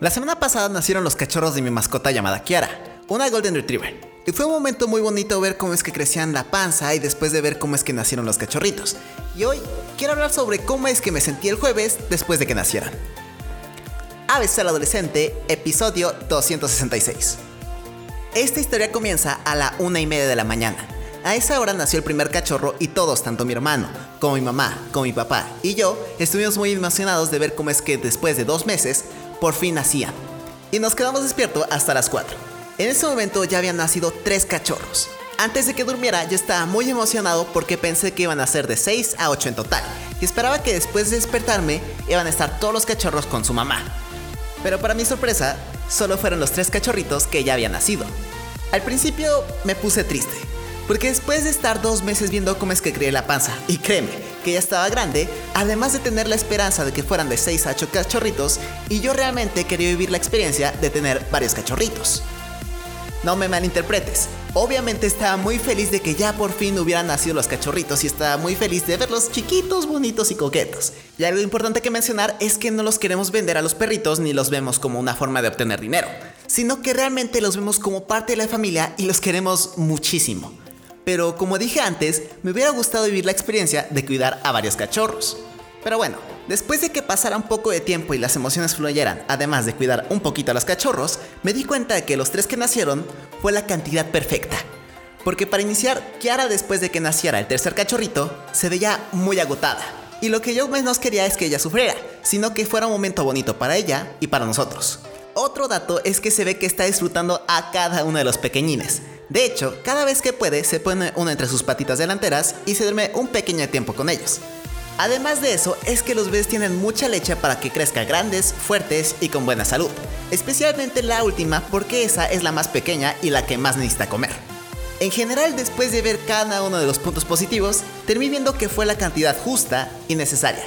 La semana pasada nacieron los cachorros de mi mascota llamada Kiara, una Golden Retriever. Y fue un momento muy bonito ver cómo es que crecían la panza y después de ver cómo es que nacieron los cachorritos. Y hoy quiero hablar sobre cómo es que me sentí el jueves después de que nacieran. Aves al adolescente, episodio 266. Esta historia comienza a la una y media de la mañana. A esa hora nació el primer cachorro y todos, tanto mi hermano, como mi mamá, como mi papá y yo, estuvimos muy emocionados de ver cómo es que después de dos meses por fin nacía. Y nos quedamos despiertos hasta las 4. En ese momento ya habían nacido tres cachorros. Antes de que durmiera yo estaba muy emocionado porque pensé que iban a ser de 6 a 8 en total. Y esperaba que después de despertarme iban a estar todos los cachorros con su mamá. Pero para mi sorpresa, solo fueron los tres cachorritos que ya habían nacido. Al principio me puse triste, porque después de estar dos meses viendo cómo es que creé la panza, y créeme, que ya estaba grande, además de tener la esperanza de que fueran de 6 a 8 cachorritos, y yo realmente quería vivir la experiencia de tener varios cachorritos. No me malinterpretes, obviamente estaba muy feliz de que ya por fin hubieran nacido los cachorritos y estaba muy feliz de verlos chiquitos, bonitos y coquetos. Y algo importante que mencionar es que no los queremos vender a los perritos ni los vemos como una forma de obtener dinero, sino que realmente los vemos como parte de la familia y los queremos muchísimo pero como dije antes, me hubiera gustado vivir la experiencia de cuidar a varios cachorros. Pero bueno, después de que pasara un poco de tiempo y las emociones fluyeran, además de cuidar un poquito a los cachorros, me di cuenta de que los tres que nacieron fue la cantidad perfecta. Porque para iniciar, Kiara después de que naciera el tercer cachorrito, se veía muy agotada. Y lo que yo menos quería es que ella sufriera, sino que fuera un momento bonito para ella y para nosotros. Otro dato es que se ve que está disfrutando a cada uno de los pequeñines, de hecho, cada vez que puede, se pone uno entre sus patitas delanteras y se duerme un pequeño tiempo con ellos. Además de eso, es que los bebés tienen mucha leche para que crezcan grandes, fuertes y con buena salud. Especialmente la última porque esa es la más pequeña y la que más necesita comer. En general, después de ver cada uno de los puntos positivos, terminé viendo que fue la cantidad justa y necesaria.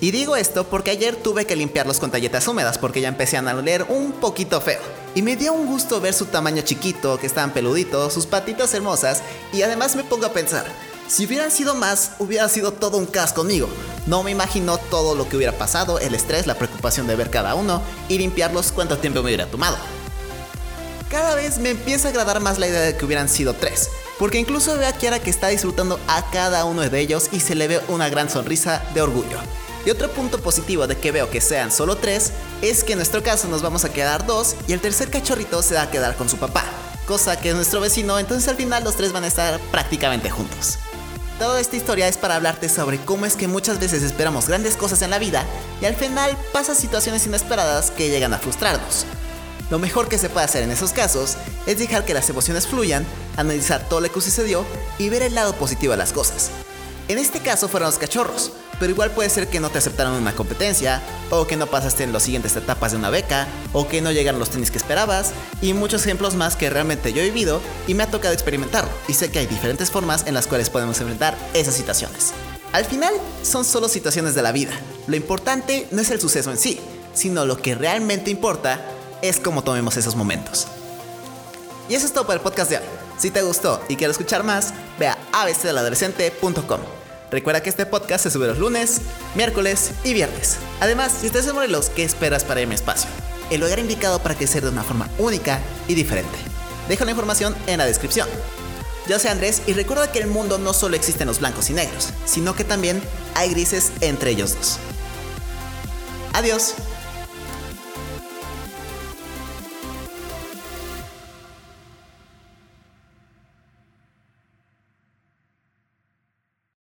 Y digo esto porque ayer tuve que limpiarlos con talletas húmedas porque ya empecé a oler un poquito feo. Y me dio un gusto ver su tamaño chiquito, que estaban peluditos, sus patitas hermosas, y además me pongo a pensar, si hubieran sido más, hubiera sido todo un caos conmigo. No me imagino todo lo que hubiera pasado, el estrés, la preocupación de ver cada uno y limpiarlos cuánto tiempo me hubiera tomado. Cada vez me empieza a agradar más la idea de que hubieran sido tres, porque incluso veo a Kiara que está disfrutando a cada uno de ellos y se le ve una gran sonrisa de orgullo. Y otro punto positivo de que veo que sean solo tres es que en nuestro caso nos vamos a quedar dos y el tercer cachorrito se va a quedar con su papá, cosa que es nuestro vecino, entonces al final los tres van a estar prácticamente juntos. Toda esta historia es para hablarte sobre cómo es que muchas veces esperamos grandes cosas en la vida y al final pasan situaciones inesperadas que llegan a frustrarnos. Lo mejor que se puede hacer en esos casos es dejar que las emociones fluyan, analizar todo lo que sucedió y ver el lado positivo de las cosas. En este caso fueron los cachorros, pero igual puede ser que no te aceptaron una competencia, o que no pasaste en las siguientes etapas de una beca, o que no llegaron los tenis que esperabas, y muchos ejemplos más que realmente yo he vivido y me ha tocado experimentar, y sé que hay diferentes formas en las cuales podemos enfrentar esas situaciones. Al final, son solo situaciones de la vida. Lo importante no es el suceso en sí, sino lo que realmente importa es cómo tomemos esos momentos. Y eso es todo para el podcast de hoy. Si te gustó y quieres escuchar más, ve a abcdeladolescente.com. Recuerda que este podcast se sube los lunes, miércoles y viernes. Además, si estás en Morelos, ¿qué esperas para mi espacio? El lugar indicado para crecer de una forma única y diferente. Dejo la información en la descripción. Yo soy Andrés y recuerda que el mundo no solo existe en los blancos y negros, sino que también hay grises entre ellos dos. Adiós.